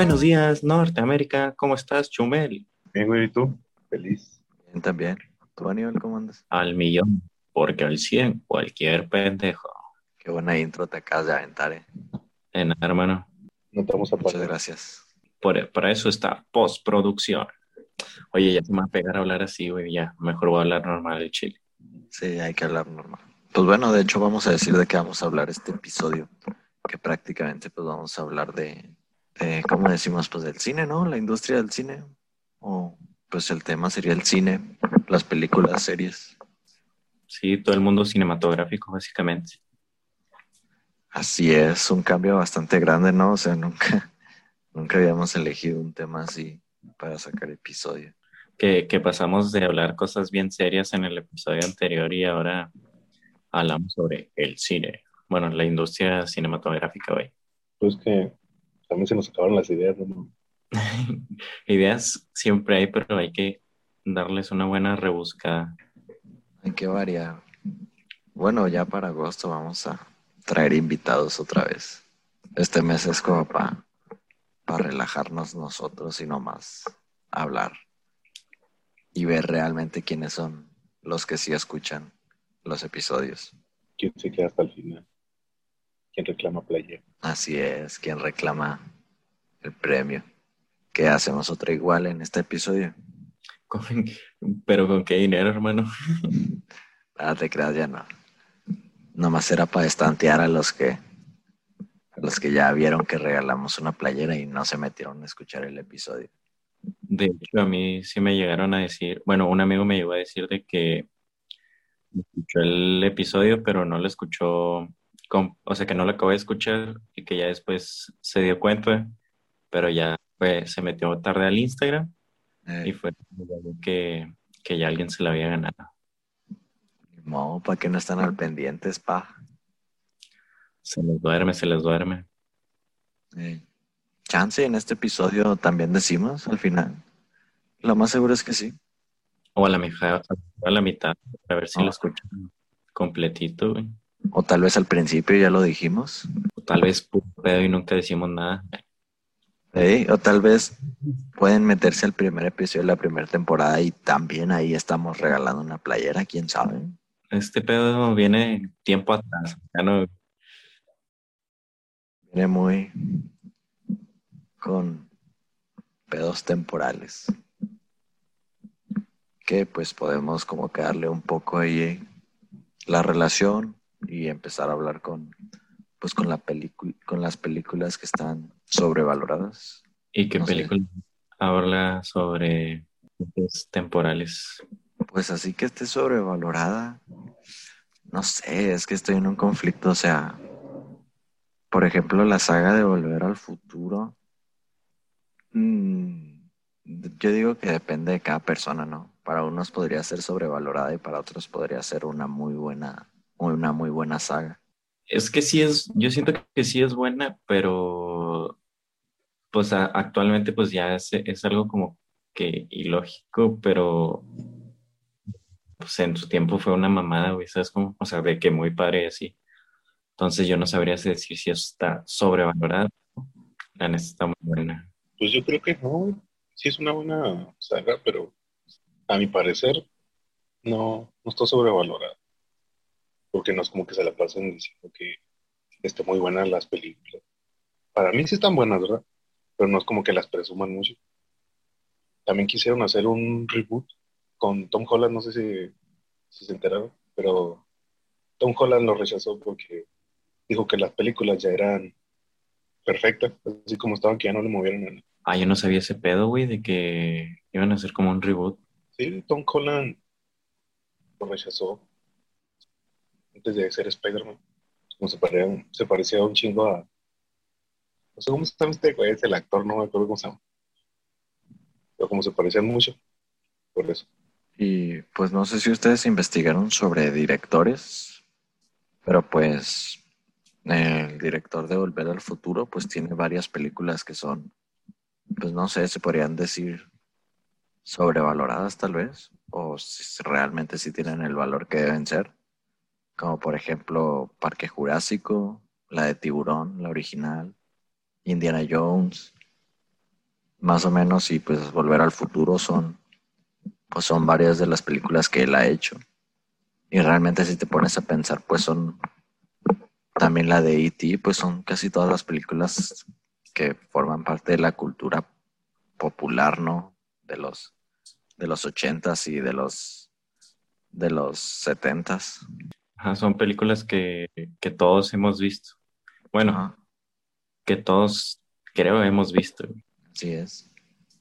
Buenos días, Norteamérica. ¿Cómo estás, Chumel? Bien, güey, ¿y tú? Feliz. Bien, también. ¿Tú, Aníbal, cómo andas? Al millón, porque al 100, cualquier pendejo. Qué buena intro te acabas de aventar, eh. En nada, hermano. No te vamos a Muchas gracias. Por, para eso está postproducción. Oye, ya se me va a pegar a hablar así, güey. Ya, mejor voy a hablar normal de Chile. Sí, hay que hablar normal. Pues bueno, de hecho vamos a decir de qué vamos a hablar este episodio, que prácticamente pues vamos a hablar de, de ¿cómo decimos? Pues del cine, ¿no? La industria del cine. O pues el tema sería el cine, las películas, series. Sí, todo el mundo cinematográfico, básicamente. Así es, un cambio bastante grande, ¿no? O sea, nunca, nunca habíamos elegido un tema así para sacar episodio. Que, que pasamos de hablar cosas bien serias en el episodio anterior y ahora hablamos sobre el cine. Bueno, la industria cinematográfica, güey. Pues que también se nos acabaron las ideas, ¿no? Ideas siempre hay, pero hay que darles una buena rebuscada. Hay que variar. Bueno, ya para agosto vamos a traer invitados otra vez. Este mes es como para relajarnos nosotros y no más hablar y ver realmente quiénes son los que sí escuchan los episodios. ¿Quién se queda hasta el final? ¿Quién reclama playa? Así es, quien reclama el premio. Que hacemos otra igual en este episodio. Con- Pero con qué dinero, hermano. Ah, te creas, ya no. Nomás era para estantear a los que a los que ya vieron que regalamos una playera y no se metieron a escuchar el episodio. De hecho, a mí sí me llegaron a decir, bueno, un amigo me llegó a decir de que escuchó el episodio, pero no lo escuchó, con- o sea, que no lo acabó de escuchar y que ya después se dio cuenta, pero ya fue, se metió tarde al Instagram Eh, y fue que, que ya alguien se la había ganado. no, ¿para qué no están al pendientes, pa? Se les duerme, se les duerme. Eh, chance en este episodio también decimos al final. Lo más seguro es que sí. O a la mitad, a la mitad, a ver si Ah. lo escuchan completito, güey. O tal vez al principio ya lo dijimos. O tal vez pedo y nunca decimos nada. O tal vez pueden meterse al primer episodio de la primera temporada y también ahí estamos regalando una playera, quién sabe. Este pedo viene tiempo atrás. Ya no, Viene muy con pedos temporales. Que pues podemos como que darle un poco ahí la relación y empezar a hablar con pues con la película con las películas que están sobrevaloradas. ¿Y qué No sé. película habla sobre temporales? Pues así que esté sobrevalorada. No sé, es que estoy en un conflicto, o sea, por ejemplo, la saga de Volver al Futuro. mm, yo digo que depende de cada persona, ¿no? Para unos podría ser sobrevalorada y para otros podría ser una muy buena, una muy buena saga. Es que sí es, yo siento que sí es buena, pero pues a- actualmente pues ya es, es algo como que ilógico, pero pues en su tiempo fue una mamada, güey, ¿sabes cómo? O sea, de que muy padre y así. Entonces yo no sabría decir si está sobrevalorada. La neta está muy buena. Pues yo creo que no. Sí es una buena saga, pero a mi parecer no, no está sobrevalorada. Porque no es como que se la pasen diciendo que están muy buenas las películas. Para mí sí están buenas, ¿verdad? Pero no es como que las presuman mucho. También quisieron hacer un reboot con Tom Holland, no sé si, si se enteraron, pero Tom Holland lo rechazó porque dijo que las películas ya eran perfectas, así como estaban, que ya no le movieron nada. Ah, yo no sabía ese pedo, güey, de que iban a hacer como un reboot. Sí, Tom Holland lo rechazó antes de ser Spider-Man. Como se parecía, se parecía un chingo a. No sé cómo se llama este es el actor, no me acuerdo cómo se llama. Pero como se parecían mucho, por eso. Y pues no sé si ustedes investigaron sobre directores, pero pues el director de Volver al Futuro pues tiene varias películas que son, pues no sé, se podrían decir sobrevaloradas tal vez, o si realmente sí tienen el valor que deben ser, como por ejemplo Parque Jurásico, la de Tiburón, la original, Indiana Jones, más o menos, y pues Volver al Futuro son, pues son varias de las películas que él ha hecho. Y realmente si te pones a pensar, pues son también la de E.T., pues son casi todas las películas que forman parte de la cultura popular, ¿no? De los de los ochentas y de los de los setentas. Son películas que, todos hemos visto. Bueno, que todos creo hemos visto. Así es.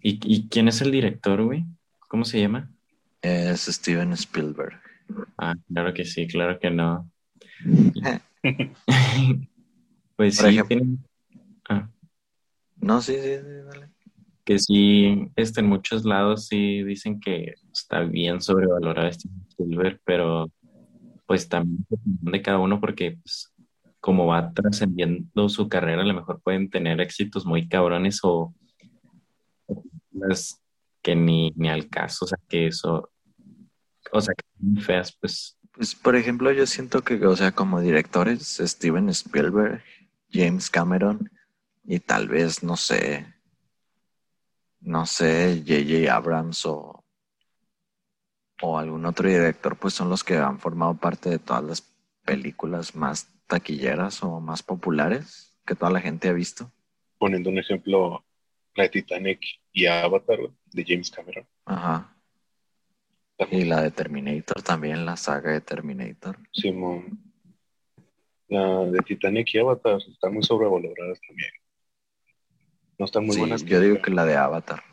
¿Y, ¿Y quién es el director, güey? ¿Cómo se llama? Es Steven Spielberg. Ah, claro que sí, claro que no. pues sí, ah. No, sí, sí, sí, dale. Que sí, este, en muchos lados sí dicen que está bien sobrevalorado este Spielberg, pero pues también de cada uno porque pues, como va trascendiendo su carrera, a lo mejor pueden tener éxitos muy cabrones o que ni, ni al caso, o sea, que eso, o sea, que muy feas, pues pues, por ejemplo, yo siento que, o sea, como directores, Steven Spielberg, James Cameron y tal vez, no sé, no sé, J.J. Abrams o, o algún otro director, pues son los que han formado parte de todas las películas más taquilleras o más populares que toda la gente ha visto. Poniendo un ejemplo, la de Titanic y Avatar de James Cameron. Ajá. Y la de Terminator también, la saga de Terminator. Simón. La de Titanic y Avatar están muy sobrevaloradas también. No están muy buenas. Yo digo que la de Avatar.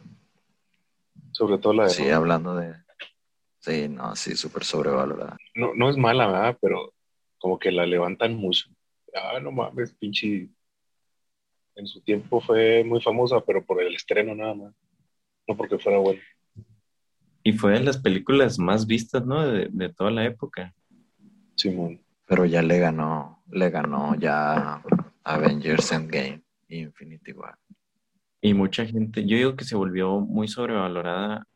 Sobre todo la de. Sí, hablando de. Sí, no, sí, súper sobrevalorada. No, no es mala, ¿verdad? Pero como que la levantan mucho. Ah, no mames, pinche. En su tiempo fue muy famosa, pero por el estreno nada más. No porque fuera buena. Y fue de las películas más vistas, ¿no? De, toda la época. Simón. Pero ya le ganó, le ganó ya Avengers Endgame y Infinity War. Y mucha gente, yo digo que se volvió muy sobrevalorada,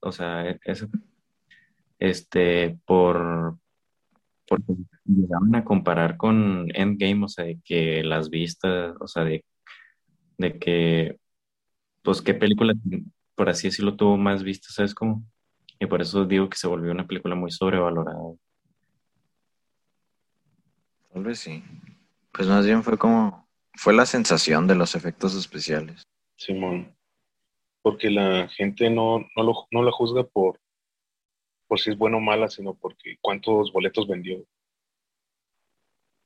o sea, este, por, porque llegaban a comparar con Endgame, o sea, de que las vistas, o sea, de, de que, pues, qué película por así decirlo, tuvo más vistas, ¿sabes cómo? Y por eso digo que se volvió una película muy sobrevalorada. Tal vez sí. Pues más bien fue como, fue la sensación de los efectos especiales. Simón, porque la gente no, no, la juzga por, por si es buena o mala, sino porque cuántos boletos vendió.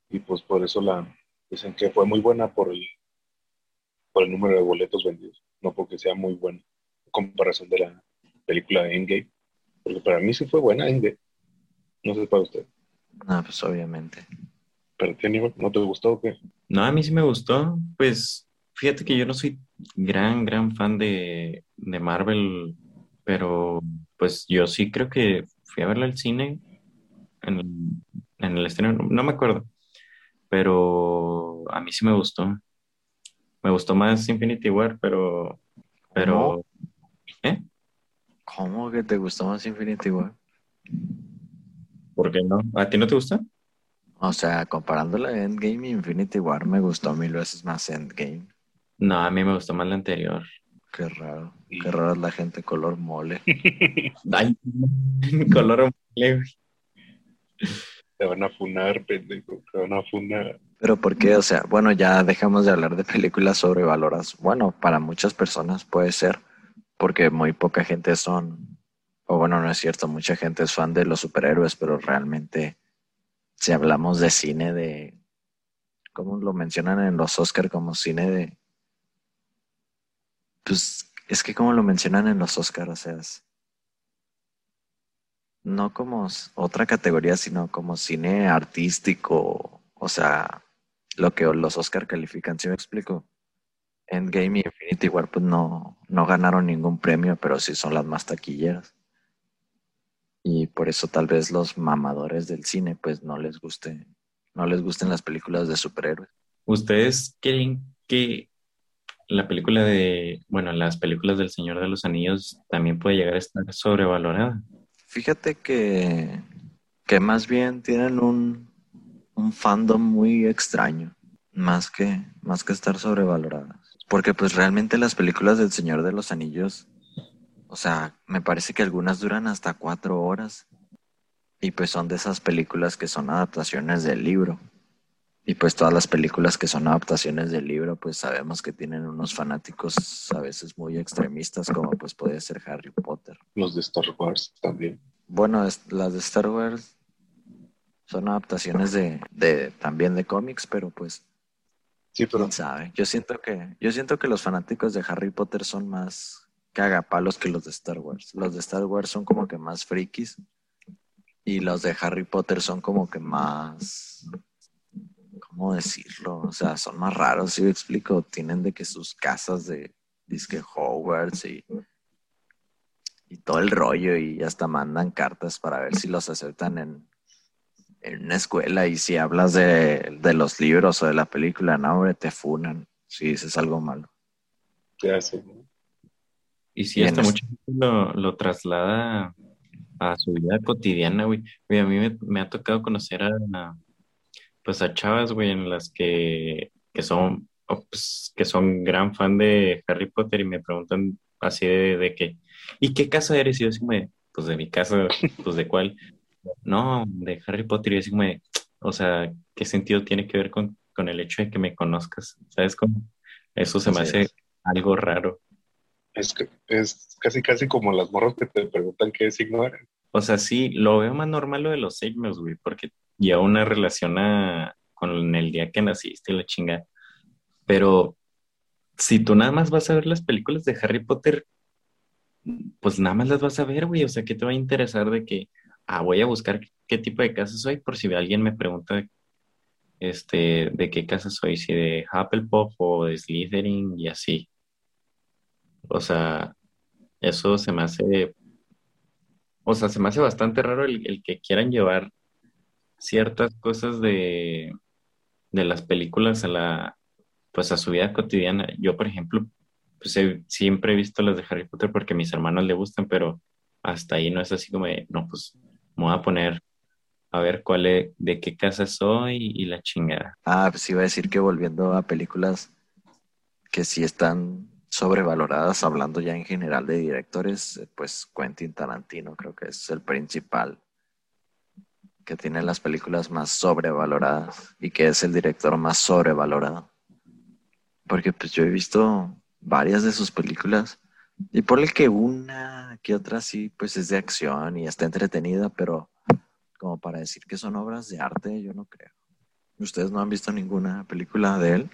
Y pues por eso la dicen que fue muy buena por el, por el número de boletos vendidos, no porque sea muy buena comparación de la película de Endgame. Porque para mí sí fue buena Endgame. No sé para usted. Ah, pues obviamente. ¿Pero ti, no te gustó o qué? No, a mí sí me gustó. Pues fíjate que yo no soy gran, gran fan de, de Marvel, pero pues yo sí creo que fui a verla al cine en, en el estreno, no me acuerdo, pero a mí sí me gustó. Me gustó más Infinity War, pero, pero ¿Eh? ¿Cómo que te gustó más Infinity War? ¿Por qué no? ¿A ti no te gusta? O sea, comparándola Endgame y Infinity War, me gustó mil veces más Endgame. No, a mí me gustó más la anterior. Qué raro. Qué raro es la gente color mole. Ay, color mole, Te van a funar, pendejo. Te van a funar. Pero ¿por qué? O sea, bueno, ya dejamos de hablar de películas sobrevaloradas. Bueno, para muchas personas puede ser porque muy poca gente son, o bueno, no es cierto, mucha gente es fan de los superhéroes, pero realmente si hablamos de cine de, ¿cómo lo mencionan en los Oscar como cine de, pues es que como lo mencionan en los Oscar, o sea, no como otra categoría, sino como cine artístico, o sea, lo que los Oscar califican, ¿sí me explico? Endgame y Infinity War pues no, no ganaron ningún premio, pero sí son las más taquilleras. Y por eso tal vez los mamadores del cine pues no les guste, no les gusten las películas de superhéroes. ¿Ustedes creen que la película de, bueno, las películas del Señor de los Anillos también puede llegar a estar sobrevalorada? Fíjate que, que más bien tienen un, un fandom muy extraño, más que, más que estar sobrevaloradas Porque pues realmente las películas del Señor de los Anillos, o sea, me parece que algunas duran hasta cuatro horas. Y pues son de esas películas que son adaptaciones del libro. Y pues todas las películas que son adaptaciones del libro, pues sabemos que tienen unos fanáticos a veces muy extremistas, como pues puede ser Harry Potter. Los de Star Wars también. Bueno, las de Star Wars son adaptaciones de, de también de cómics, pero pues Sí, pero quién sabe. Yo siento que, yo siento que los fanáticos de Harry Potter son más cagapalos que los de Star Wars. Los de Star Wars son como que más frikis y los de Harry Potter son como que más, ¿cómo decirlo? O sea, son más raros, si me explico. Tienen de que sus casas de disque Hogwarts y, y todo el rollo y hasta mandan cartas para ver si los aceptan en, en una escuela y si hablas de, de los libros o de la película, no, hombre, te funan si dices algo malo. ya sé, ¿no? Y sí, Y en hasta mucha gente lo, lo traslada a su vida cotidiana, güey. Güey, a mí me, me ha tocado conocer a, a, pues a chavas, güey, en las que, que son, o, pues, que son gran fan de Harry Potter y me preguntan así de, de que, ¿y qué casa eres? Y yo así de, pues de mi casa, pues de cuál. No, de Harry Potter y yo así de, o sea, ¿qué sentido tiene que ver con, con el hecho de que me conozcas? ¿Sabes cómo? Eso se me hace es. algo raro. Es, que- es casi casi como las morras que te preguntan qué signo eres. O sea, sí, lo veo más normal lo de los signos, güey, porque ya una relación a- con el día que naciste y la chinga. Pero si tú nada más vas a ver las películas de Harry Potter, pues nada más las vas a ver, güey. O sea, ¿qué te va a interesar de que, ah, voy a buscar qué tipo de casa soy? Por si alguien me pregunta, este, de qué casa soy, si de Hufflepuff o de Slytherin y así. O sea, eso se me hace o sea, se me hace bastante raro el, el que quieran llevar ciertas cosas de, de las películas a la, pues a su vida cotidiana. Yo, por ejemplo, pues siempre he visto las de Harry Potter porque a mis hermanos le gustan, pero hasta ahí no es así como no, pues me voy a poner a ver cuál es, de qué casa soy y la chingada. Ah, pues iba a decir que volviendo a películas que sí están sobrevaloradas, hablando ya en general de directores, eh, pues Quentin Tarantino creo que es el principal que tiene las películas más sobrevaloradas y que es el director más sobrevalorado. Porque pues yo he visto varias de sus películas y por el que una que otra sí, pues es de acción y está entretenida, pero como para decir que son obras de arte, yo no creo. ¿Ustedes no han visto ninguna película de él?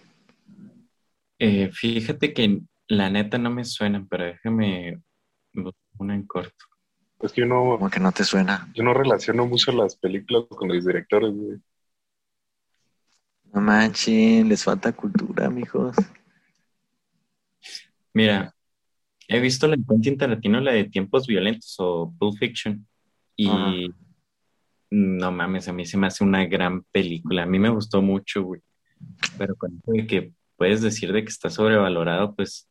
Eh, fíjate que la neta no me suenan, pero déjame una en corto. Es que yo no, Como que no te suena. yo no relaciono mucho las películas con los directores, güey. No manchen, les falta cultura, mijos. Mira, he visto la de Quentin Tarantino, la de Tiempos Violentos o Pulp Fiction, y Ajá. no mames, a mí se me hace una gran película. A mí me gustó mucho, güey. Pero con eso de que puedes decir de que está sobrevalorado, pues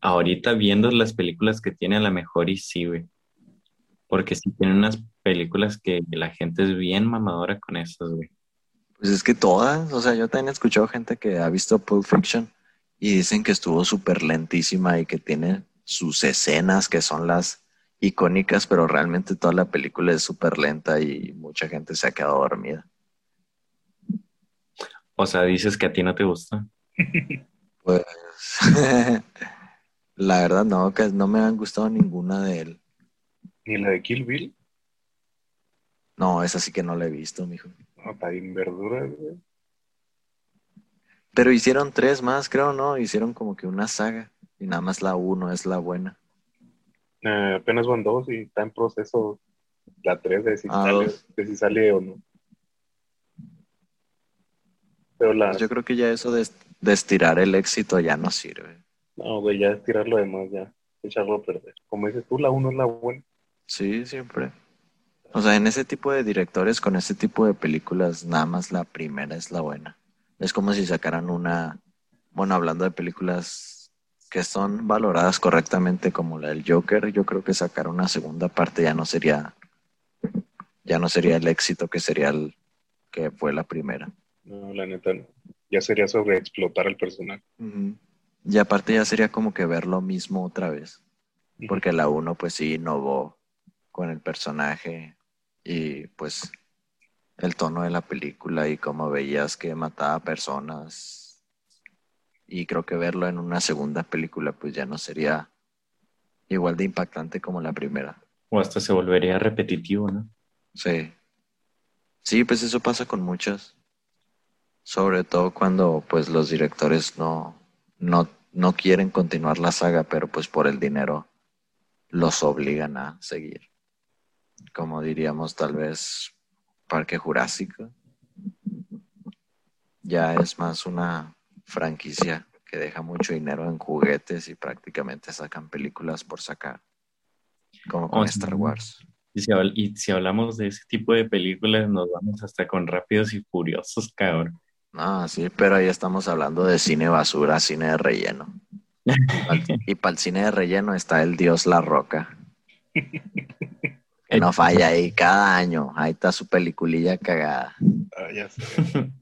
ahorita viendo las películas que tiene a la mejor y sí, güey. Porque sí tiene unas películas que la gente es bien mamadora con esas, güey. Pues es que todas, o sea, yo también he escuchado gente que ha visto Pulp Fiction y dicen que estuvo súper lentísima y que tiene sus escenas que son las icónicas, pero realmente toda la película es súper lenta y mucha gente se ha quedado dormida. O sea, dices que a ti no te gusta. Pues la verdad no, que no me han gustado ninguna de él. Ni la de Kill Bill, No, esa sí que no la he visto, mijo. no, está bien verduras, güey. Pero hicieron tres más, creo, ¿no? Hicieron como que una saga y nada más la uno es la buena. Eh, apenas van dos y está en proceso la tres de si, Ah, sale, de si sale o no. Pero la, Pues yo creo que ya eso de, de estirar el éxito ya no sirve. No, güey, ya es tirarlo de más, ya, echarlo a perder. Como dices tú, la uno es la buena. Sí, siempre. O sea, en ese tipo de directores, con ese tipo de películas, nada más la primera es la buena. Es como si sacaran una, bueno, hablando de películas que son valoradas correctamente como la del Joker, yo creo que sacar una segunda parte ya no sería, ya no sería el éxito que sería el que fue la primera. No, la neta no. Ya sería sobre explotar al personal. Ujú. Y aparte ya sería como que ver lo mismo otra vez. Porque la uno pues sí innovó con el personaje y pues el tono de la película y cómo veías que mataba personas. Y creo que verlo en una segunda película pues ya no sería igual de impactante como la primera. O hasta se volvería repetitivo, ¿no? Sí. Sí, pues eso pasa con muchas. Sobre todo cuando pues los directores no, no, no quieren continuar la saga, pero pues por el dinero los obligan a seguir. Como diríamos tal vez Parque Jurásico. Ya es más una franquicia que deja mucho dinero en juguetes y prácticamente sacan películas por sacar. Como con Star Wars. Y si, y si, hablamos de ese tipo de películas, nos vamos hasta con Rápidos y Furiosos, cabrón. No, sí, pero ahí estamos hablando de cine basura, cine de relleno. y para el cine de relleno está el dios La Roca. Que no falla ahí cada año. Ahí está su peliculilla cagada. Ah, ya sé.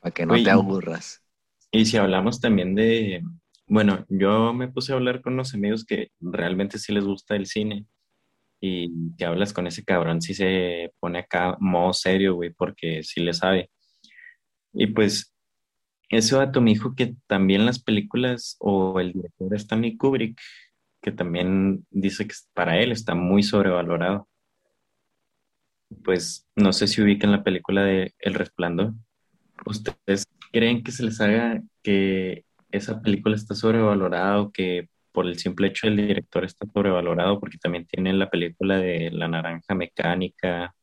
Para que no te aburras. Y si hablamos también de. Bueno, yo me puse a hablar con unos amigos que realmente sí les gusta el cine. Y que hablas con ese cabrón, sí se pone acá modo serio, güey, porque sí le sabe. Y pues eso a mi hijo que también las películas o el director Stanley Kubrick, que también dice que para él está muy sobrevalorado. Pues no sé si ubican la película de El Resplandor. ¿Ustedes creen que se les haga que esa película está sobrevalorada o que por el simple hecho del director está sobrevalorado? Porque también tiene la película de La Naranja Mecánica,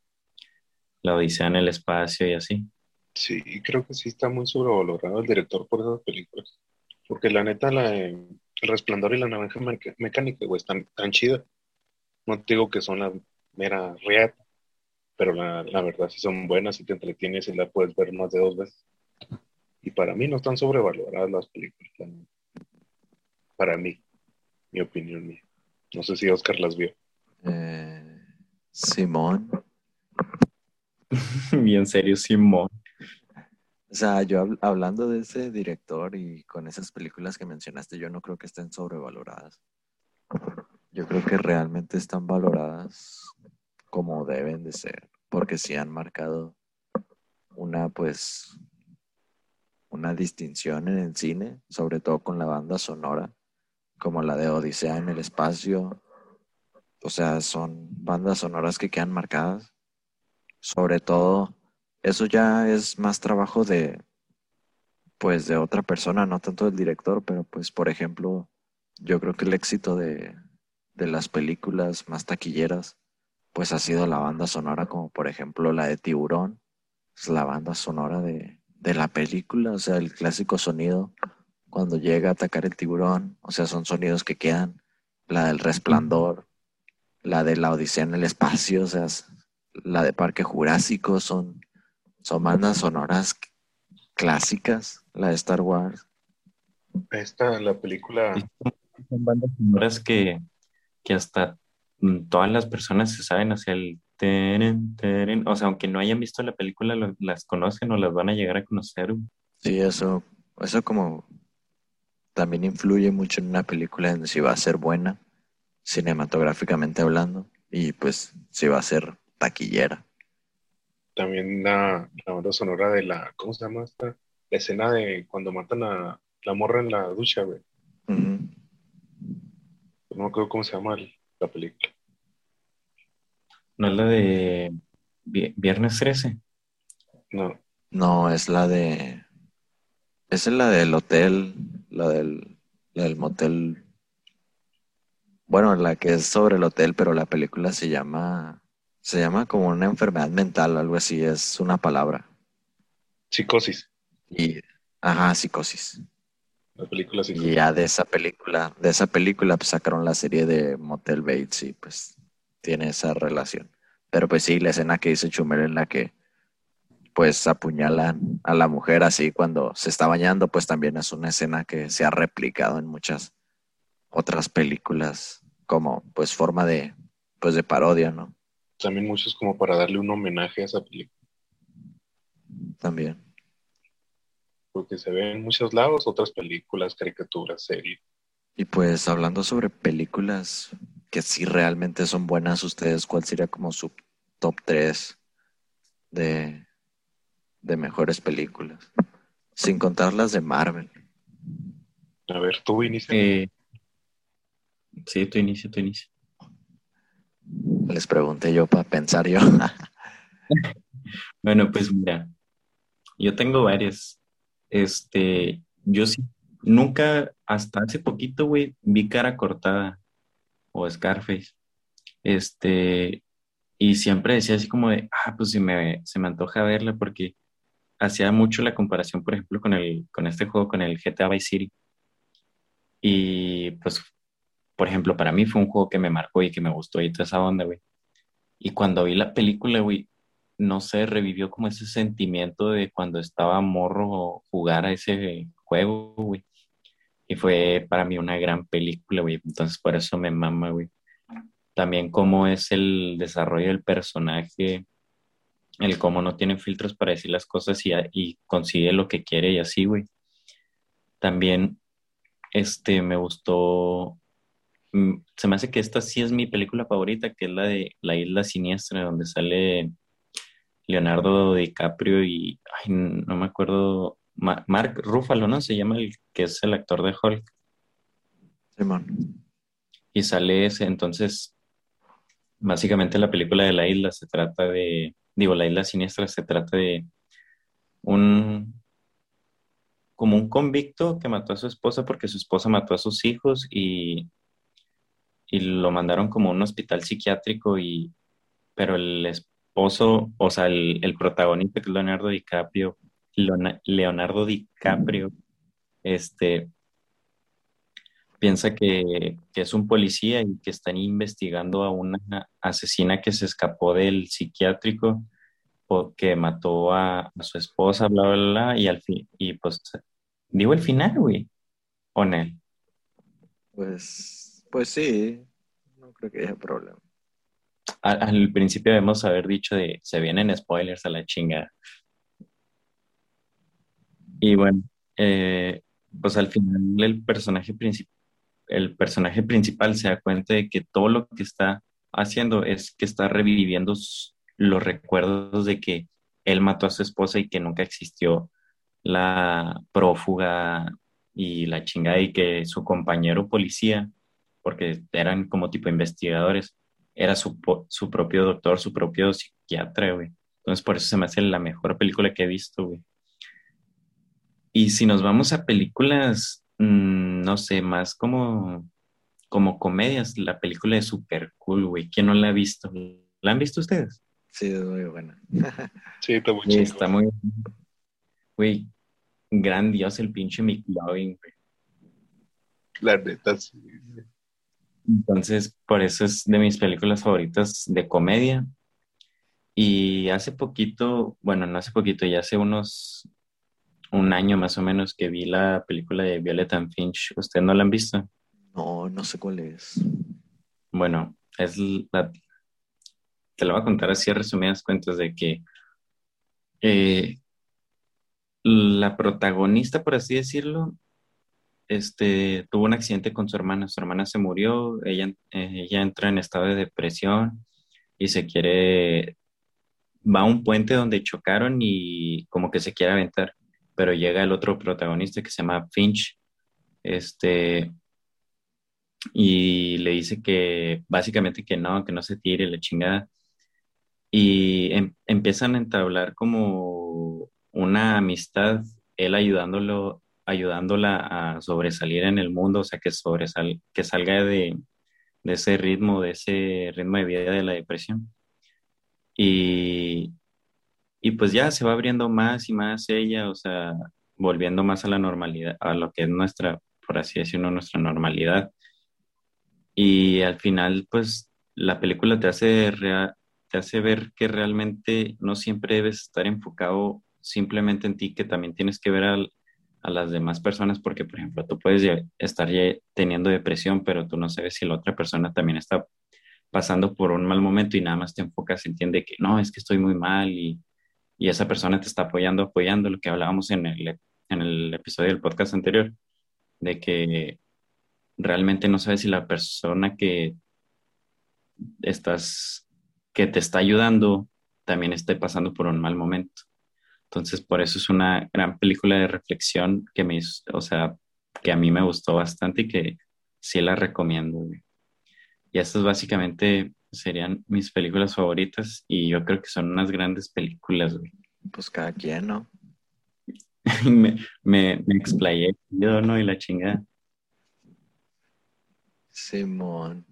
La Odisea en el Espacio y así. Sí, creo que sí está muy sobrevalorado el director por esas películas. Porque la neta, la, El Resplandor y la Naranja Mecánica, güey, están tan chidas. No te digo que son la mera reata, pero la, verdad sí son buenas y te entretienes y la puedes ver más de dos veces. Y para mí no están sobrevaloradas las películas. Para mí, mi opinión mía. No sé si Oscar las vio. Eh, Simón. Bien serio, Simón. O sea, yo hablando de ese director y con esas películas que mencionaste, yo no creo que estén sobrevaloradas. Yo creo que realmente están valoradas como deben de ser, porque sí han marcado una, pues, una distinción en el cine, sobre todo con la banda sonora, como la de Odisea en el espacio. O sea, son bandas sonoras que quedan marcadas, sobre todo eso ya es más trabajo de, pues, de otra persona, no tanto del director, pero pues, por ejemplo, yo creo que el éxito de, de las películas más taquilleras, pues ha sido la banda sonora, como por ejemplo la de Tiburón, es la banda sonora de, de la película, o sea, el clásico sonido cuando llega a atacar el tiburón, o sea, son sonidos que quedan, la del resplandor, la de la Odisea en el espacio, o sea, la de Parque Jurásico, son son bandas sonoras clásicas, la de Star Wars. Esta, la película. Son bandas sonoras que, que hasta mm, todas las personas se saben hacia el teren, teren. O sea, aunque no hayan visto la película, las conocen o las van a llegar a conocer. Sí, eso, eso como también influye mucho en una película en si va a ser buena, cinematográficamente hablando, y pues si va a ser taquillera también la, la banda sonora de la, ¿cómo se llama esta? La escena de cuando matan a la morra en la ducha, güey. No me acuerdo cómo se llama la película. ¿No es la de Viernes 13? No. No, es la de... Es la del hotel, la del, la del motel. Bueno, la que es sobre el hotel, pero la película se llama se llama como una enfermedad mental, algo así, es una palabra. Psicosis. Y, ajá, psicosis. La película psicosis. Y ya de esa película, de esa película pues, sacaron la serie de Motel Bates y pues tiene esa relación. Pero pues sí, la escena que dice Chumel en la que pues apuñalan a la mujer así cuando se está bañando, pues también es una escena que se ha replicado en muchas otras películas como pues forma de pues de parodia, ¿no? También muchos como para darle un homenaje a esa película. También. porque se ve en muchos lados, otras películas, caricaturas, series. Y pues hablando sobre películas que sí realmente son buenas, ¿ustedes cuál sería como su top 3 de, de mejores películas? Sin contar las de Marvel. A ver, tú inicia. Eh, sí, tú inicia, tú inicia. Les pregunté yo para pensar yo. bueno, pues mira, yo tengo varias. Este, yo sí, nunca, hasta hace poquito, güey, vi cara cortada o Scarface. Este, y siempre decía así como de, ah, pues si me, se me antoja verla porque hacía mucho la comparación, por ejemplo, con, el, con este juego, con el GTA Vice City. Y pues, por ejemplo, para mí fue un juego que me marcó y que me gustó y toda esa onda, güey. Y cuando vi la película, güey, no sé, revivió como ese sentimiento de cuando estaba morro jugar a ese juego, güey. Y fue para mí una gran película, güey. Entonces por eso me mama, güey. También cómo es el desarrollo del personaje, el cómo no tiene filtros para decir las cosas y, y consigue lo que quiere y así, güey. También, este, me gustó, se me hace que esta sí es mi película favorita, que es la de La Isla Siniestra, donde sale Leonardo DiCaprio y, ay, no me acuerdo, Mark Ruffalo, ¿no? Se llama el que es el actor de Hulk. Simón. Y sale ese, entonces, básicamente la película de la isla se trata de, digo, la isla siniestra se trata de un, como un convicto que mató a su esposa porque su esposa mató a sus hijos y, y lo mandaron como a un hospital psiquiátrico y, pero el esposo, o sea, el, el protagonista que es Leonardo DiCaprio, Leonardo DiCaprio, este, piensa que, es un policía y que están investigando a una asesina que se escapó del psiquiátrico que mató a, su esposa, bla, bla, bla, y al fin, y pues, digo el final, güey, ¿o no? Pues, pues sí, no creo que haya problema. Al, principio debemos haber dicho de, se vienen spoilers a la chinga. Y bueno, eh, pues al final el personaje el personaje principal se da cuenta de que todo lo que está haciendo es que está reviviendo los recuerdos de que él mató a su esposa y que nunca existió la prófuga y la chingada y que su compañero policía, porque eran como tipo investigadores, era su, su propio doctor, su propio psiquiatra, güey. Entonces por eso se me hace la mejor película que he visto, güey. Y si nos vamos a películas Mm, no sé, más como, como comedias, la película de Super Cool, güey. ¿Quién no la ha visto? ¿La han visto ustedes? Sí, es muy buena. sí, está muy sí, Está muy... Güey, grandioso el pinche McLovin, güey. La neta, sí. Entonces, por eso es de mis películas favoritas de comedia. Y hace poquito, bueno, no hace poquito, ya hace unos un año más o menos que vi la película de Violet and Finch. ¿Usted no la han visto? No, no sé cuál es. Bueno, es la, te lo voy a contar así a resumidas cuentas de que eh, la protagonista, por así decirlo, este, tuvo un accidente con su hermana. Su hermana se murió, ella, ella entra en estado de depresión y se quiere, va a un puente donde chocaron y como que se quiere aventar pero llega el otro protagonista que se llama Finch, este, y le dice que básicamente que no, que no se tire la chingada. Y em, empiezan a entablar como una amistad, él ayudándolo, ayudándola a sobresalir en el mundo, o sea, que, sobresal, que salga de, de ese ritmo, de ese ritmo de vida de la depresión. Y, y pues ya se va abriendo más y más ella, o sea, volviendo más a la normalidad, a lo que es nuestra, por así decirlo, nuestra normalidad. Y al final, pues la película te hace, te hace ver que realmente no siempre debes estar enfocado simplemente en ti, que también tienes que ver a las demás personas, porque, por ejemplo, tú puedes estar teniendo depresión, pero tú no sabes si la otra persona también está pasando por un mal momento y nada más te enfocas, entiende que no, es que estoy muy mal y y esa persona te está apoyando, apoyando lo que hablábamos en el en el episodio del podcast anterior, de que realmente no sabes si la persona que estás, que te está ayudando, también esté pasando por un mal momento. Entonces, por eso es una gran película de reflexión que me, o sea, que a mí me gustó bastante y que sí la recomiendo. Y estas básicamente serían mis películas favoritas y yo creo que son unas grandes películas, Pues cada quien, ¿no? me, me, me explayé yo, ¿no? Y la chingada. Simón.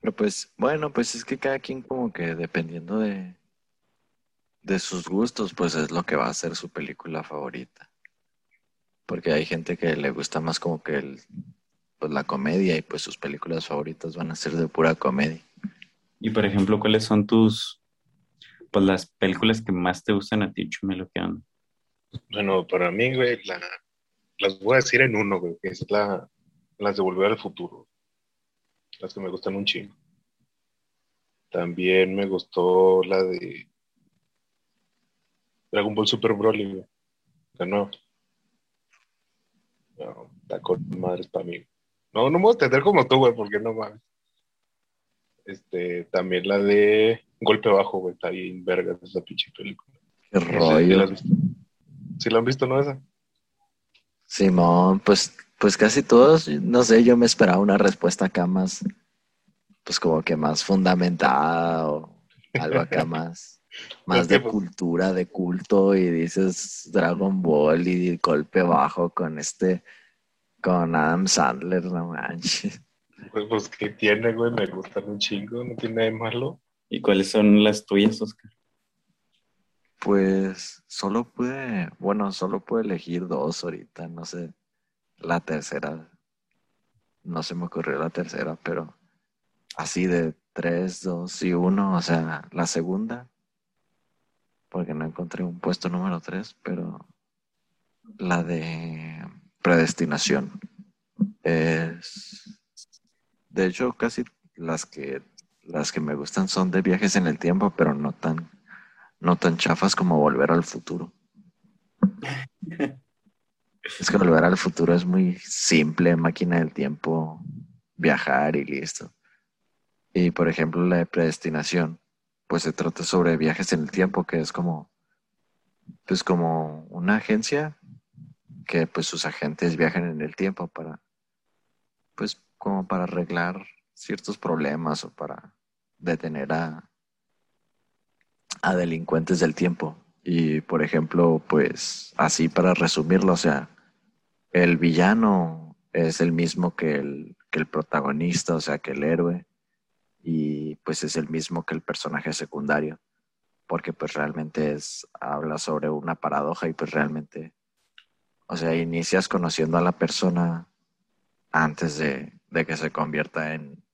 Pero pues, bueno, pues es que cada quien como que dependiendo de, de sus gustos, pues es lo que va a ser su película favorita. Porque hay gente que le gusta más como que el, pues la comedia y pues sus películas favoritas van a ser de pura comedia. Y por ejemplo, ¿cuáles son tus, pues las películas que más te gustan a ti, Chumelo, que onda? Bueno, para mí, güey, la, las voy a decir en uno, güey, que es la, las de Volver al Futuro. Las que me gustan un chingo. También me gustó la de Dragon Ball Super Broly, güey. La nueva. No, está con madres para mí. No, no me voy a tener como tú, güey, porque no mames. Este, también la de Golpe Bajo, güey, está bien verga esa pinche película. Qué No rollo. ¿la has visto? ¿Sí la han visto, no esa? Simón, pues, pues casi todos, no sé, yo me esperaba una respuesta acá más, pues como que más fundamentada o algo acá más, más de pues- cultura, de culto y dices Dragon Ball y golpe bajo con este, con Adam Sandler, no manches. Pues, pues que tiene, güey, me gustan un chingo, no tiene nada de malo. ¿Y cuáles son las tuyas, Oscar? Pues solo pude, bueno, solo pude elegir dos ahorita, no sé, la tercera, no se me ocurrió la tercera, pero así de tres, dos y uno, o sea, la segunda, porque no encontré un puesto número tres, pero la de predestinación es, de hecho, casi las que las que me gustan son de viajes en el tiempo, pero no tan no tan chafas como Volver al Futuro. Es que Volver al Futuro es muy simple, máquina del tiempo, viajar y listo. Y por ejemplo, la de Predestinación, pues se trata sobre viajes en el tiempo, que es como, pues como una agencia que pues sus agentes viajan en el tiempo para, pues como para arreglar ciertos problemas o para detener a, a delincuentes del tiempo. Y por ejemplo, pues así para resumirlo, o sea, el villano es el mismo que el, que el protagonista, o sea, que el héroe, y pues es el mismo que el personaje secundario, porque pues realmente es, habla sobre una paradoja y pues realmente, o sea, inicias conociendo a la persona antes de, de que se convierta en,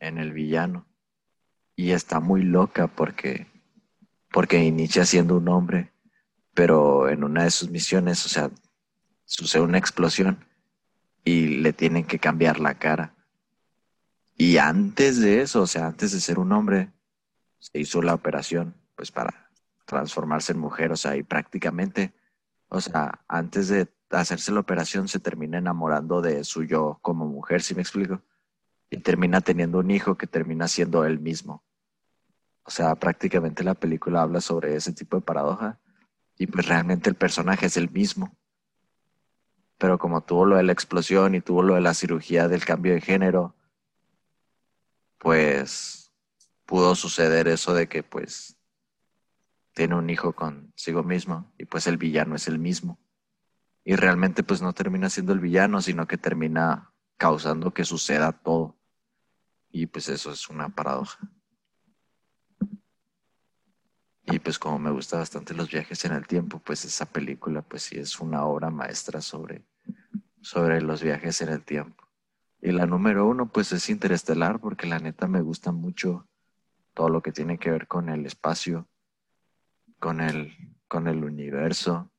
en el villano. Y está muy loca porque porque inicia siendo un hombre, pero en una de sus misiones, o sea, sucede una explosión y le tienen que cambiar la cara. Y antes de eso, o sea, antes de ser un hombre, se hizo la operación, pues para transformarse en mujer, o sea, y prácticamente, o sea, antes de hacerse la operación se termina enamorando de su yo como mujer, si me explico? Y termina teniendo un hijo que termina siendo él mismo. O sea, prácticamente la película habla sobre ese tipo de paradoja y pues realmente el personaje es el mismo. Pero como tuvo lo de la explosión y tuvo lo de la cirugía del cambio de género, pues pudo suceder eso de que pues tiene un hijo consigo mismo y pues el villano es el mismo. Y realmente pues no termina siendo el villano, sino que termina causando que suceda todo. Y pues eso es una paradoja. Y pues como me gusta bastante los viajes en el tiempo, pues esa película pues sí es una obra maestra sobre, sobre los viajes en el tiempo. Y la número uno pues es Interestelar porque la neta me gusta mucho todo lo que tiene que ver con el espacio, con el, con el universo.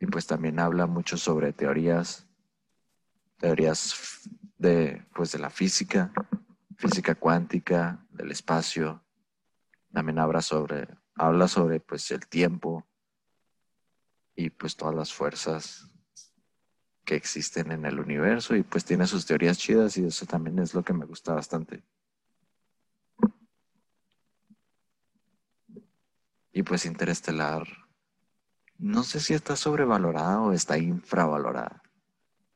Y pues también habla mucho sobre teorías, teorías de, pues de la física, física cuántica, del espacio. También habla sobre habla sobre pues el tiempo y pues todas las fuerzas que existen en el universo y pues tiene sus teorías chidas y eso también es lo que me gusta bastante. Y pues Interestelar, no sé si está sobrevalorada o está infravalorada,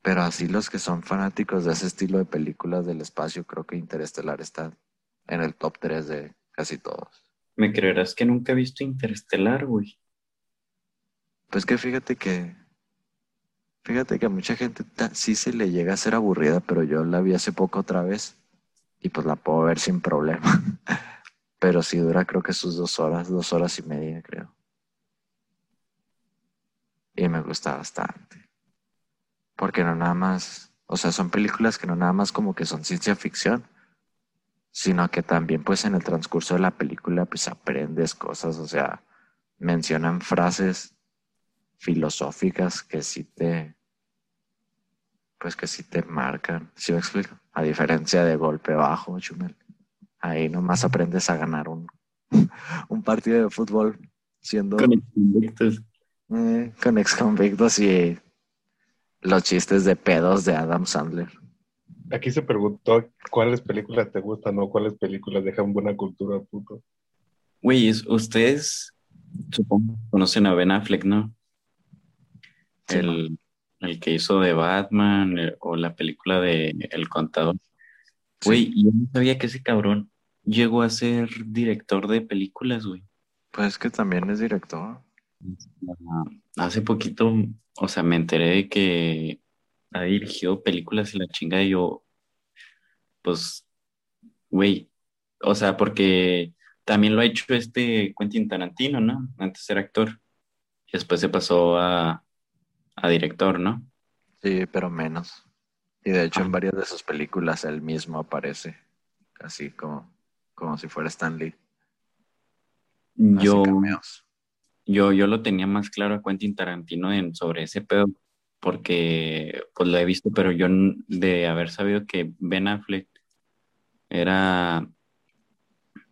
pero así los que son fanáticos de ese estilo de películas del espacio, creo que Interestelar está en el top 3 de casi todos. ¿Me creerás que nunca he visto Interestelar, güey? Pues que fíjate que Fíjate que a mucha gente sí se le llega a ser aburrida, pero yo la vi hace poco otra vez y pues la puedo ver sin problema. pero sí dura creo que sus dos horas, dos horas y media creo. Y me gusta bastante. Porque no nada más, o sea, son películas que no nada más como que son ciencia ficción, sino que también pues en el transcurso de la película pues aprendes cosas, o sea, mencionan frases filosóficas que sí te, pues que sí te marcan, ¿sí me explico? A diferencia de golpe bajo, Chumel. Ahí nomás aprendes a ganar un, un partido de fútbol siendo... Con ex eh, con ex convictos y los chistes de pedos de Adam Sandler. Aquí se preguntó cuáles películas te gustan o cuáles películas dejan buena cultura, puto. Güey, ustedes supongo conocen a Ben Affleck, ¿no? el, el que hizo de Batman eh, o la película de El Contador. Güey, yo no sabía que ese cabrón llegó a ser director de películas, güey. Pues que también es director. Hace poquito, o sea, me enteré de que ha dirigido películas y la chinga y yo, pues, güey, o sea, porque también lo ha hecho este Quentin Tarantino, ¿no? Antes era actor. Y después se pasó a, a director, ¿no? Sí, pero menos. Y de hecho en ah. varias de sus películas él mismo aparece, casi como, como si fuera Stan Lee. Yo, yo, yo lo tenía más claro a Quentin Tarantino en, sobre ese pedo, porque pues lo he visto, pero yo de haber sabido que Ben Affleck era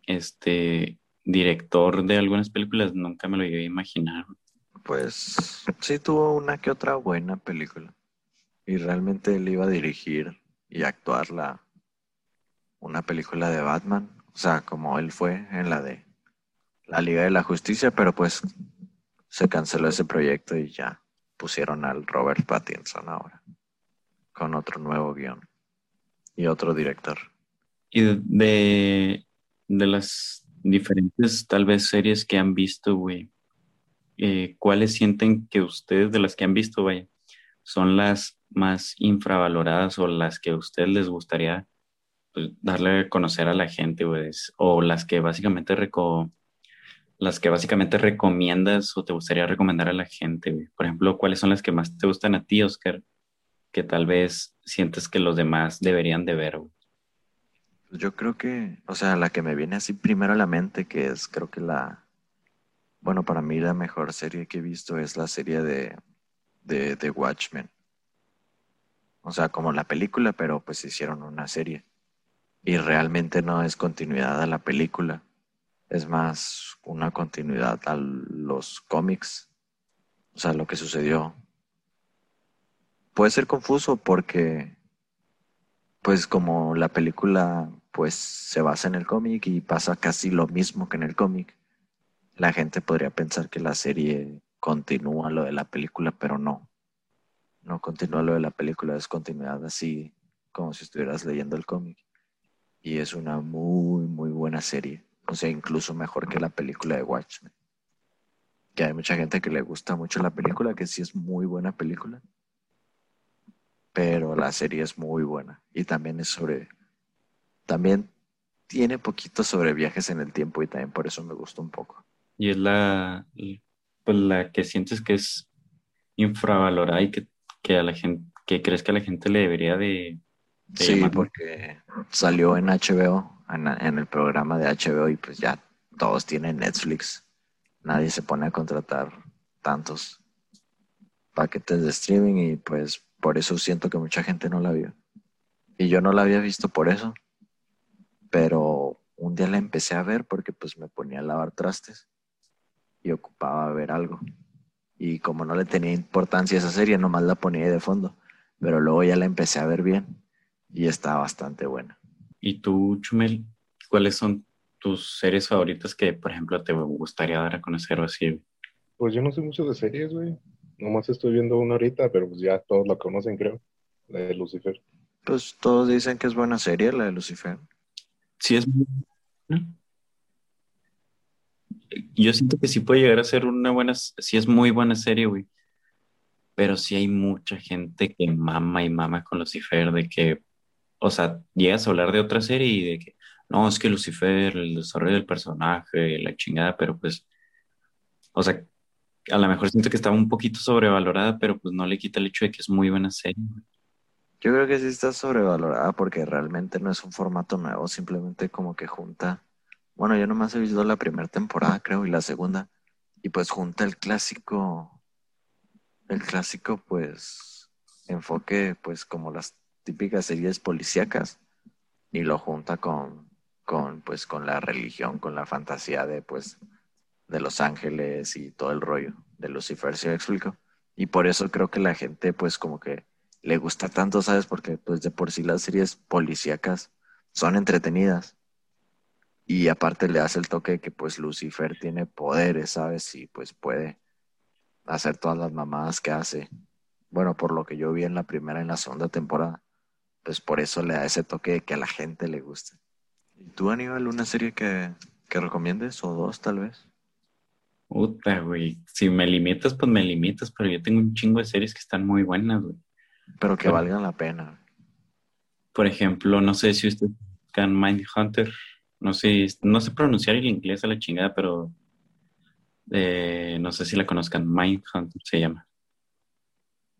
este director de algunas películas, nunca me lo iba a imaginar. Pues sí tuvo una que otra buena película. Y realmente él iba a dirigir y actuar la, una película de Batman. O sea, como él fue en la de la Liga de la Justicia, pero pues se canceló ese proyecto y ya pusieron al Robert Pattinson ahora. Con otro nuevo guion. Y otro director. Y de, de las diferentes tal vez series que han visto, güey, eh, cuáles sienten que ustedes, de las que han visto, vaya, son las más infravaloradas o las que a ustedes les gustaría pues, darle a conocer a la gente, pues, o las que básicamente reco las que básicamente recomiendas o te gustaría recomendar a la gente, Por ejemplo, ¿cuáles son las que más te gustan a ti, Oscar? Que tal vez sientes que los demás deberían de ver, Yo creo que, o sea, la que me viene así primero a la mente, que es creo que la, bueno, para mí la mejor serie que he visto es la serie de, de, Watchmen. O sea, como la película, pero pues hicieron una serie. Y realmente no es continuidad a la película. Es más una continuidad a los cómics. O sea, lo que sucedió. Puede ser confuso porque, pues como la película pues se basa en el cómic y pasa casi lo mismo que en el cómic la gente podría pensar que la serie continúa lo de la película, pero no. No continúa lo de la película, es continuidad así como si estuvieras leyendo el cómic. Y es una muy, muy buena serie. O sea, incluso mejor que la película de Watchmen. Que hay mucha gente que le gusta mucho la película, que sí es muy buena película. Pero la serie es muy buena. Y también es sobre. También tiene poquito sobre viajes en el tiempo y también por eso me gusta un poco y es la, pues la que sientes que es infravalorada y que, a la gente, que crees que a la gente le debería de... sí, porque salió en HBO, en, el programa de HBO y pues ya todos tienen Netflix. Nadie se pone a contratar tantos paquetes de streaming y pues por eso siento que mucha gente no la vio. Y yo no la había visto por eso, pero un día la empecé a ver porque pues me ponía a lavar trastes y ocupaba ver algo. Y como no le tenía importancia a esa serie, nomás la ponía de fondo. pero luego ya la empecé a ver bien y está bastante buena. ¿Y tú, Chumel, cuáles son tus series favoritas que, por ejemplo, te gustaría dar a conocer o así? Pues yo no sé mucho de series, güey. Nomás estoy viendo una ahorita, pero pues ya todos la conocen, creo. La de Lucifer. Pues todos dicen que es buena serie, la de Lucifer. Sí, es muy Yo siento que sí puede llegar a ser una buena, sí es muy buena serie, güey. Pero sí hay mucha gente que mama y mama con Lucifer, de que, o sea, llegas a hablar de otra serie y de que, no, es que Lucifer, el desarrollo del personaje, la chingada, pero pues, o sea, a lo mejor siento que estaba un poquito sobrevalorada, pero pues no le quita el hecho de que es muy buena serie. Yo creo que sí está sobrevalorada porque realmente no es un formato nuevo, simplemente como que junta. Bueno, yo nomás he visto la primera temporada, creo, y la segunda. Y pues junta el clásico, el clásico, pues, enfoque, pues, como las típicas series policíacas, y lo junta con, con, pues, con la religión, con la fantasía de, pues, de los ángeles y todo el rollo de Lucifer, ¿sí me explico? Y por eso creo que la gente, pues, como que le gusta tanto, ¿sabes? Porque pues de por sí las series policíacas son entretenidas. Y aparte le hace el toque de que pues Lucifer tiene poderes, ¿sabes? Y pues puede hacer todas las mamadas que hace. Bueno, por lo que yo vi en la primera y en la segunda temporada. Pues por eso le da ese toque de que a la gente le guste. ¿Y tú, Aníbal, una serie que, que recomiendes? ¿O dos, tal vez? Puta, güey. Si me limitas, pues me limitas, pero yo tengo un chingo de series que están muy buenas, güey. Pero que valgan la pena. Por ejemplo, no sé si ustedes buscan Mindhunter. No sé, no sé pronunciar el inglés a la chingada, pero eh, no sé si la conozcan. Mindhunter se llama.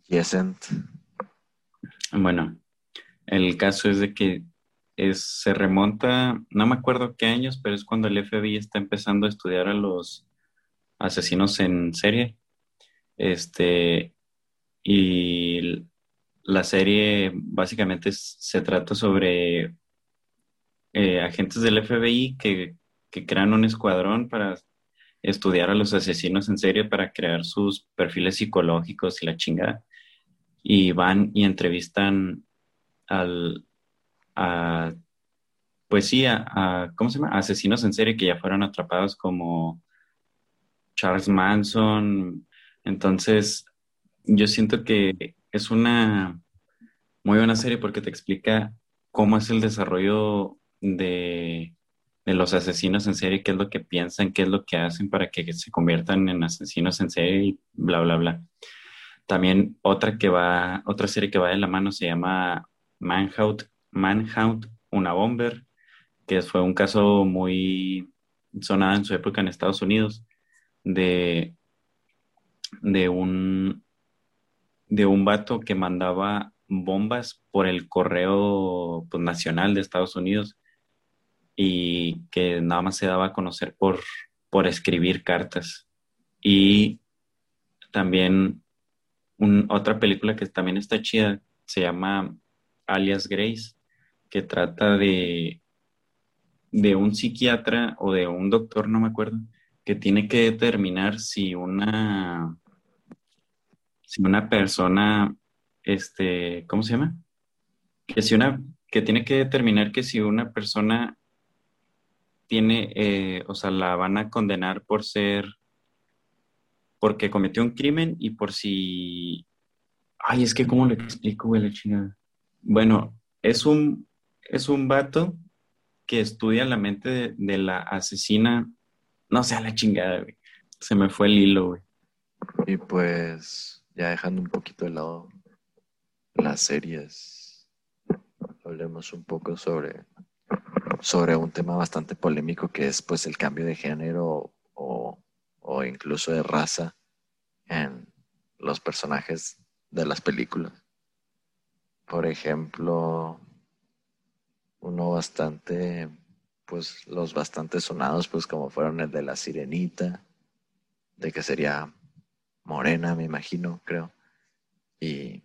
Yesent. Bueno, el caso es de que es, se remonta, no me acuerdo qué años, pero es cuando el FBI está empezando a estudiar a los asesinos en serie. Este, y la serie básicamente se trata sobre eh, agentes del FBI que, crean un escuadrón para estudiar a los asesinos en serie para crear sus perfiles psicológicos y la chingada. Y van y entrevistan al, a, pues sí, a, ¿cómo se llama? Asesinos en serie que ya fueron atrapados como Charles Manson. Entonces, yo siento que es una muy buena serie porque te explica cómo es el desarrollo de, los asesinos en serie, qué es lo que piensan, qué es lo que hacen para que se conviertan en asesinos en serie y bla, bla, bla. También otra que va, otra serie que va de la mano se llama Manhunt, Manhunt, una bomber, que fue un caso muy sonado en su época en Estados Unidos de, de un de un vato que mandaba bombas por el correo pues, nacional de Estados Unidos y que nada más se daba a conocer por, por escribir cartas. Y también otra película que también está chida se llama Alias Grace, que trata de, de un psiquiatra o de un doctor, no me acuerdo, que tiene que determinar si una si una persona, este, ¿cómo se llama? Que si una, que tiene que determinar que si una persona tiene, eh, o sea, la van a condenar por ser, porque cometió un crimen y por si, ay, es que cómo le explico, güey, la chingada. Bueno, es un, es un vato que estudia la mente de, de la asesina, no sé, a la chingada, güey. Se me fue el hilo, güey. Y pues, ya dejando un poquito de lado las series, hablemos un poco sobre, sobre un tema bastante polémico que es pues el cambio de género o, o incluso de raza en los personajes de las películas. Por ejemplo, uno bastante, pues los bastante sonados, pues como fueron el de la sirenita, de que sería morena, me imagino, creo. Y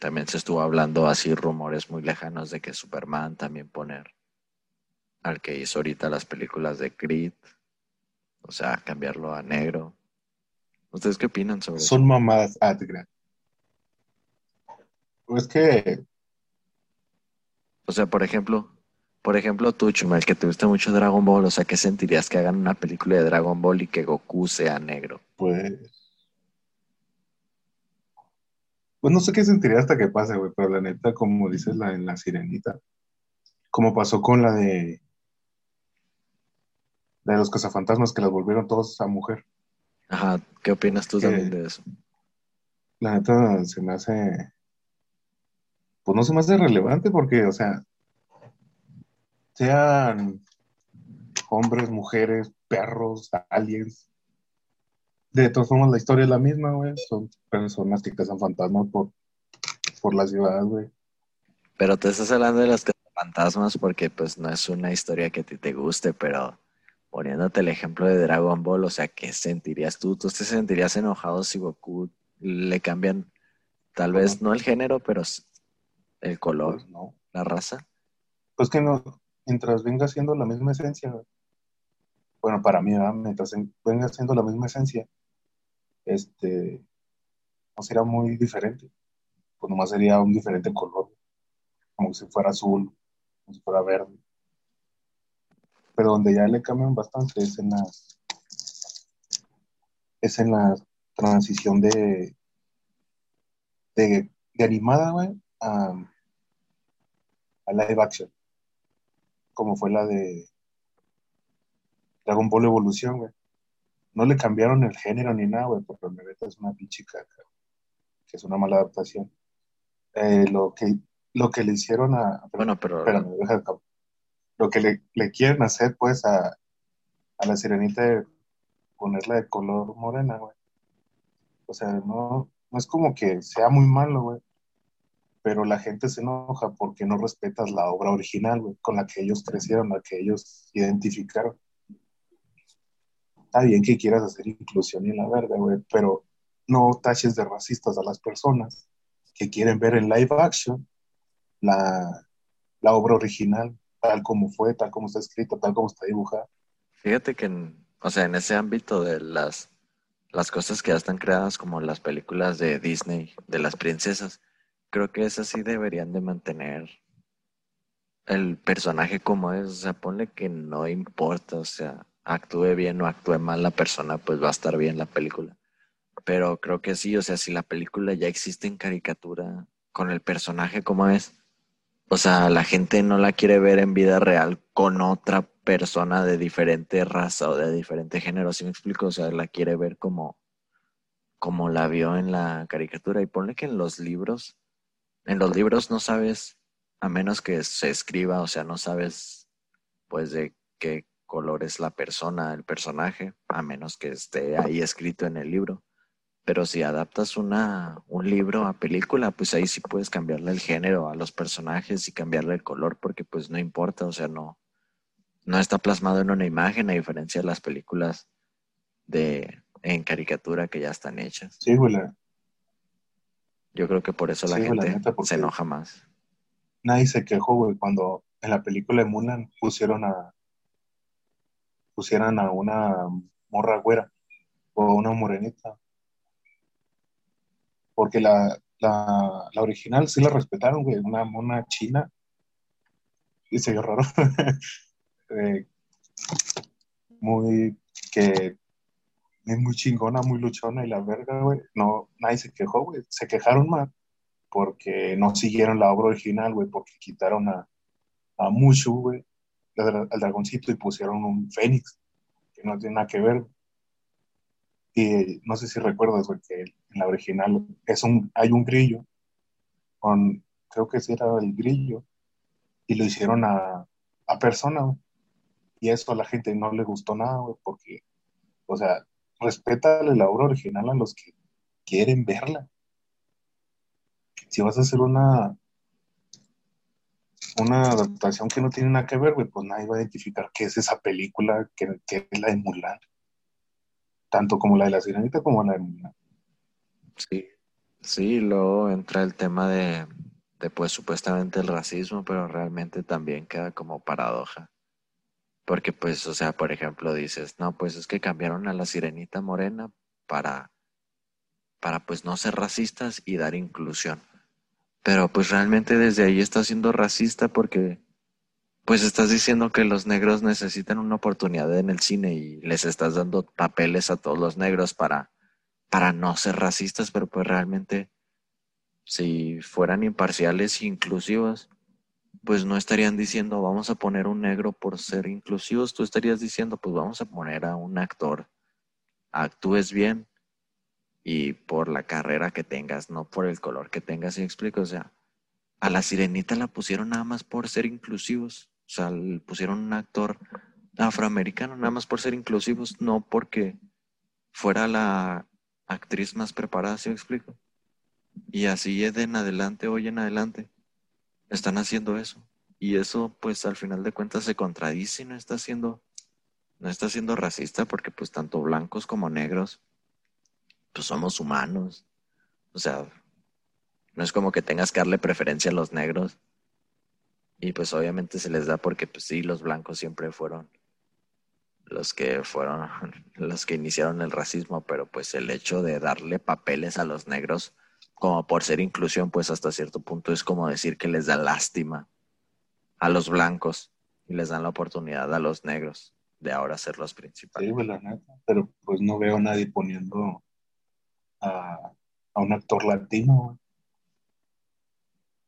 también se estuvo hablando así rumores muy lejanos de que Superman también poner al que hizo ahorita las películas de Creed, o sea, cambiarlo a negro. ¿Ustedes qué opinan sobre Son eso? Son mamadas, ah, Pues que, O sea, por ejemplo, por ejemplo, tú, Chumel, que te gusta mucho Dragon Ball, o sea, ¿qué sentirías que hagan una película de Dragon Ball y que Goku sea negro? pues. Pues no sé qué sentiría hasta que pase, güey, pero la neta, como dices la, en la sirenita, como pasó con la de. La de los cazafantasmas que las volvieron todos a mujer. Ajá, ¿qué opinas tú también de eso? La neta se me hace. Pues no se me hace relevante porque, o sea, sean hombres, mujeres, perros, aliens. De todas formas, la historia es la misma, güey. Son personas que cazan fantasmas por, por la ciudad, güey. Pero te estás hablando de los fantasmas porque pues no es una historia que a ti te guste, pero poniéndote el ejemplo de Dragon Ball, o sea, ¿qué sentirías tú? ¿Tú te sentirías enojado si Goku le cambian tal vez no el género, pero el color, Pues no. la raza? Pues que no, mientras venga siendo la misma esencia. Bueno, para mí, ¿verdad? Mientras en- venga siendo la misma esencia, este, no será muy diferente. Pues nomás sería un diferente color, como si fuera azul, como si fuera verde. Pero donde ya le cambian bastante es en la, es en la transición de, de, de animada, güey, a, a live action, como fue la de Dragon Ball Evolución, güey. No le cambiaron el género ni nada, güey, porque la neta es una pinche caca, que es una mala adaptación. Eh, lo que lo que le hicieron a, Bueno, pero espérame, deja de acabar. Lo que le, quieren hacer pues a, la sirenita de ponerla de color morena, güey. O sea, no, no es como que sea muy malo, güey. Pero la gente se enoja porque no respetas la obra original, güey, con la que ellos crecieron, la que ellos identificaron. Está bien que quieras hacer inclusión y la verga, güey, pero no taches de racistas a las personas que quieren ver en live action la obra original, tal como fue, tal como está escrita, tal como está dibujada. fíjate que, en, o sea, en ese ámbito de las, las cosas que ya están creadas como las películas de Disney, de las princesas, creo que esas sí deberían de mantener el personaje como es, o sea, ponle que no importa, o sea, actúe bien o actúe mal la persona, pues va a estar bien la película. Pero creo que sí, o sea, si la película ya existe en caricatura con el personaje como es, o sea, la gente no la quiere ver en vida real con otra persona de diferente raza o de diferente género, ¿sí me explico? O sea, la quiere ver como, como la vio en la caricatura. Y ponle que en los libros, en los libros no sabes, a menos que se escriba, o sea, no sabes pues de qué color es la persona, el personaje, a menos que esté ahí escrito en el libro. Pero si adaptas una, un libro a película, pues ahí sí puedes cambiarle el género a los personajes y cambiarle el color, porque pues no importa, o sea, no, no está plasmado en una imagen, a diferencia de las películas de en caricatura que ya están hechas. Sí, güey, Yo creo que por eso la Sí, güey, la gente neta, se enoja más. nadie se quejó, güey, cuando en la película de Mulan pusieron a pusieran a una morra güera o una morenita. Porque la, la, original sí la respetaron, güey, una mona china. Y se vio raro. Eh, muy que es muy chingona, muy luchona y la verga, güey. No, nadie se quejó, güey. Se quejaron más porque no siguieron la obra original, güey, porque quitaron a, a Mushu, güey, al al dragoncito y pusieron un fénix, que no tiene nada que ver. Y no sé si recuerdas, güey, que en la original es un, hay un grillo, con, creo que sí era el grillo, y lo hicieron a, a persona, güey. Y eso a la gente no le gustó nada, güey, porque, o sea, respétale la obra original a los que quieren verla. Si vas a hacer una una adaptación que no tiene nada que ver, pues nadie va a identificar qué es esa película, que, que es la de Mulan. Tanto como la de la Sirenita como la de Mulan. Sí, sí, luego entra el tema de, de pues supuestamente el racismo, pero realmente también queda como paradoja. Porque pues, o sea, por ejemplo, dices, no, pues es que cambiaron a la sirenita morena para, para pues no ser racistas y dar inclusión. Pero pues realmente desde ahí estás siendo racista porque pues estás diciendo que los negros necesitan una oportunidad en el cine y les estás dando papeles a todos los negros para, para no ser racistas, pero pues realmente si fueran imparciales e inclusivos, pues no estarían diciendo vamos a poner un negro por ser inclusivos, tú estarías diciendo pues vamos a poner a un actor, actúes bien y por la carrera que tengas, no por el color que tengas, ¿y explico? O sea, a la sirenita la pusieron nada más por ser inclusivos, o sea, pusieron un actor afroamericano nada más por ser inclusivos, no porque fuera la actriz más preparada, ¿sí me explico? Y así de en adelante, hoy en adelante, están haciendo eso. Y eso, pues al final de cuentas, se contradice y no está siendo, no está siendo racista porque pues tanto blancos como negros, pues somos humanos. O sea, no es como que tengas que darle preferencia a los negros. Y pues obviamente se les da porque pues sí, los blancos siempre fueron los que fueron los que iniciaron el racismo, pero pues el hecho de darle papeles a los negros como por ser inclusión, pues hasta cierto punto es como decir que les da lástima a los blancos y les dan la oportunidad a los negros de ahora ser los principales. Sí, la neta, pero pues no veo a nadie poniendo a, un actor latino.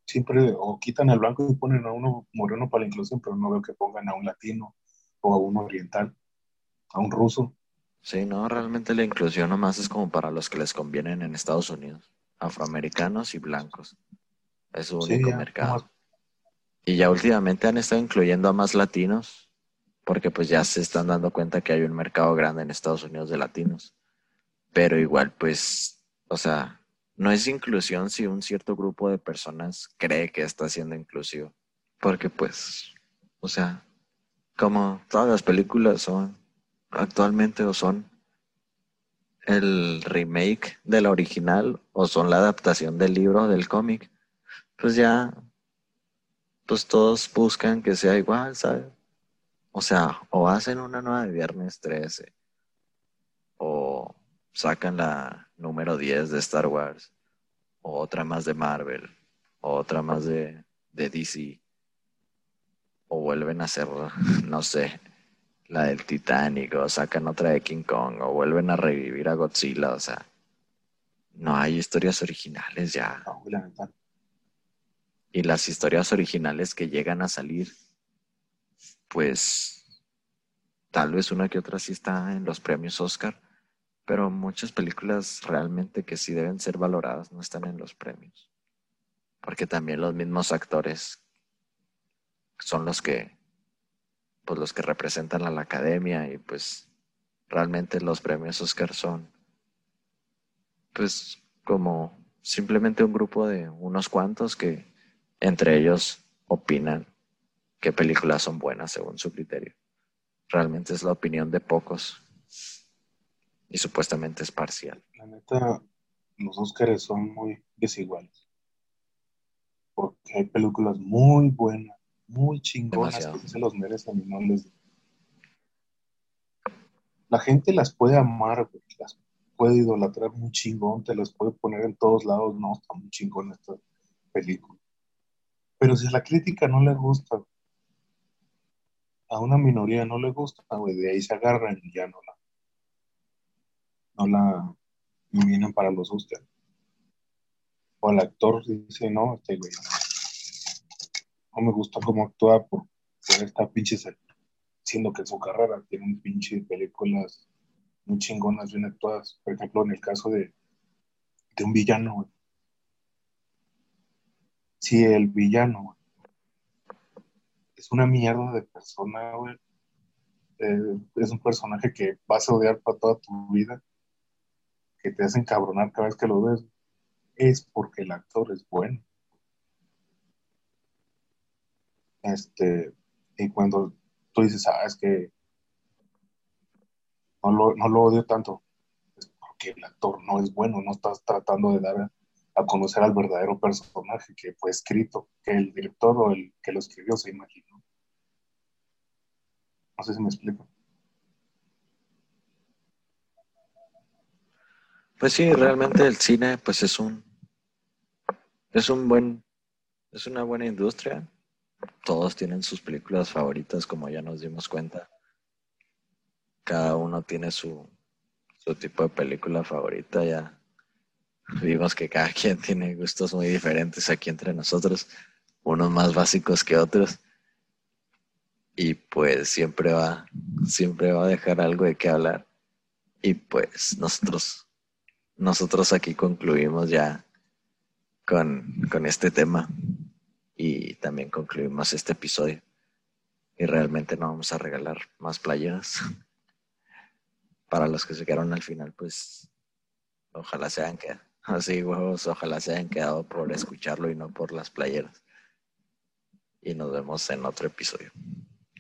Siempre o quitan al blanco y ponen a uno moreno para la inclusión, pero no veo que pongan a un latino o a un oriental, a un ruso. Sí, no, realmente la inclusión nomás es como para los que les convienen en Estados Unidos afroamericanos y blancos. Es su único mercado. Y ya últimamente han estado incluyendo a más latinos, porque pues ya se están dando cuenta que hay un mercado grande en Estados Unidos de latinos. Pero igual, pues, o sea, no es inclusión si un cierto grupo de personas cree que está siendo inclusivo. Porque pues, o sea, como todas las películas son actualmente o son el remake de la original o son la adaptación del libro, del cómic, pues ya, pues todos buscan que sea igual, ¿sabes? O sea, o hacen una nueva de Viernes 13, o sacan la número 10 de Star Wars, o otra más de Marvel, o otra más de, de DC, o vuelven a hacer, no sé, la del Titanic o sacan otra de King Kong o vuelven a revivir a Godzilla, o sea, no hay historias originales ya. y las historias originales que llegan a salir, pues tal vez una que otra sí está en los premios Oscar, pero muchas películas realmente que sí deben ser valoradas no están en los premios. Porque también los mismos actores son los que pues los que representan a la academia y pues realmente los premios Oscar son pues como simplemente un grupo de unos cuantos que entre ellos opinan qué películas son buenas según su criterio. Realmente es la opinión de pocos y supuestamente es parcial. La neta, los Oscars son muy desiguales. Porque hay películas muy buenas muy chingonas que se los merecen y no les. La gente las puede amar, las puede idolatrar muy chingón, te las puede poner en todos lados, no, está muy chingón esta película. Pero si a la crítica no le gusta, a una minoría no le gusta, güey, de ahí se agarran y ya no la, no la nominan para los Oscars. O el actor dice, no, este güey, no me gusta cómo actúa por, esta pinche siendo que en su carrera tiene un pinche películas muy chingonas, bien actuadas. Por ejemplo, en el caso de, de un villano, güey. Si el villano, es una mierda de persona, güey. Eh, es un personaje que vas a odiar para toda tu vida, que te hacen cabronar cada vez que lo ves, es porque el actor es bueno. Este, y cuando tú dices, ah, es que no lo, no lo odio tanto, es porque el actor no es bueno, no estás tratando de dar a, conocer al verdadero personaje que fue escrito, que el director o el que lo escribió se imaginó. No sé si me explico. Pues sí, realmente el cine pues es un es un buen es una buena industria. Todos tienen sus películas favoritas, como ya nos dimos cuenta. Cada uno tiene su, su tipo de película favorita. Ya vimos que cada quien tiene gustos muy diferentes aquí entre nosotros, unos más básicos que otros. Y pues siempre va, siempre va a dejar algo de qué hablar. Y pues nosotros, nosotros aquí concluimos ya con, con este tema y también concluimos este episodio. Y realmente no vamos a regalar más playeras. Para los que se quedaron al final, pues ojalá se hayan quedado. Así, huevos, ojalá se hayan quedado por escucharlo y no por las playeras. Y nos vemos en otro episodio.